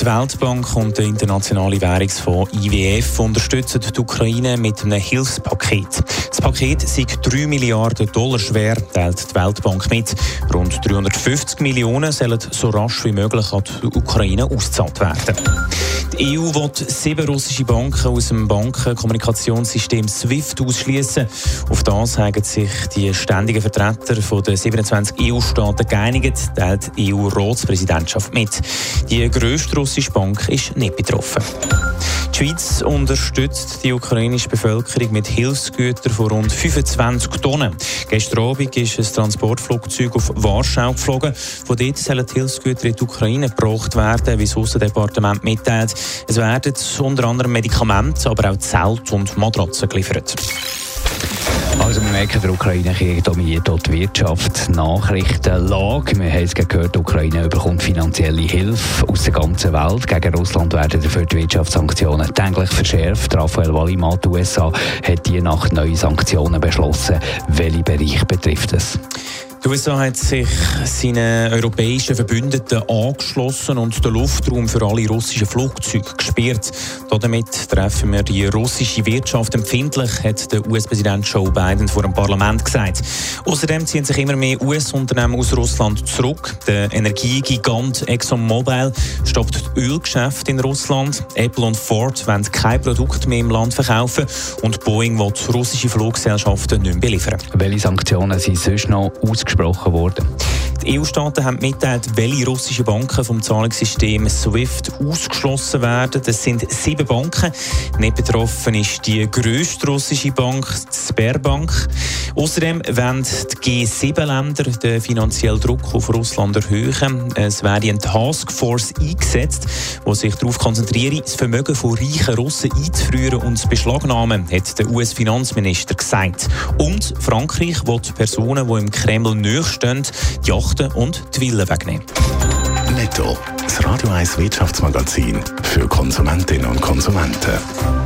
Die Weltbank und der Internationale Währungsfonds IWF unterstützen die Ukraine mit einem Hilfspaket. Das Paket sei 3 Milliarden Dollar schwer, teilt die Weltbank mit. Rund 350 Millionen sollen so rasch wie möglich an die Ukraine ausgezahlt werden. Die EU will sieben russische Banken aus dem Bankenkommunikationssystem SWIFT ausschließen. Auf das haben sich die ständigen Vertreter den 27 EU-Staaten geeinigt, teilt die EU-Ratspräsidentschaft mit. Die grösste russische Bank ist nicht betroffen. Die Schweiz unterstützt die ukrainische Bevölkerung mit Hilfsgütern von rund 25 Tonnen. Gestern Abend ist ein Transportflugzeug auf Warschau geflogen. Von dort sollen die Hilfsgüter in die Ukraine gebracht werden, wie das Außendepartement mitteilt. Es werden unter anderem Medikamente, aber auch Zelt und Matratzen geliefert. Also wir merken, der Ukraine-Krieg dominiert die Wirtschaft, Nachrichtenlage. Wir haben es gehört, die Ukraine bekommt finanzielle Hilfe aus der ganzen Welt. Gegen Russland werden dafür die Wirtschaftssanktionen täglich verschärft. Raphael Wallimann, die USA, hat die Nacht neue Sanktionen beschlossen. Welche Bereich betrifft es? USA hat sich seinen europäischen Verbündeten angeschlossen und den Luftraum für alle russischen Flugzeuge gesperrt. Damit treffen wir die russische Wirtschaft empfindlich, hat der US-Präsident Joe Biden vor dem Parlament gesagt. Außerdem ziehen sich immer mehr US-Unternehmen aus Russland zurück. Der Energiegigant ExxonMobil stoppt das Ölgeschäft in Russland. Apple und Ford wollen kein Produkt mehr im Land verkaufen und Boeing will russische Fluggesellschaften nicht mehr beliefern. Welche Sanktionen sind sonst noch ausgesprochen? Ausgesprochen worden. Die EU-Staaten haben mitgeteilt, welche russischen Banken vom Zahlungssystem SWIFT ausgeschlossen werden. Das sind sieben Banken. Nicht betroffen ist die grösste russische Bank, die Sberbank. Außerdem wollen die G7-Länder den finanziellen Druck auf Russland erhöhen. Es werde eine Taskforce eingesetzt, die sich darauf konzentriert, das Vermögen von reichen Russen einzufrieren und zu beschlagnahmen, hat der US-Finanzminister gesagt. Und Frankreich will Personen, die im Kreml nahestehen, die Yachten und die Villen wegnehmen. Netto. Das Radio 1 Wirtschaftsmagazin für Konsumentinnen und Konsumenten.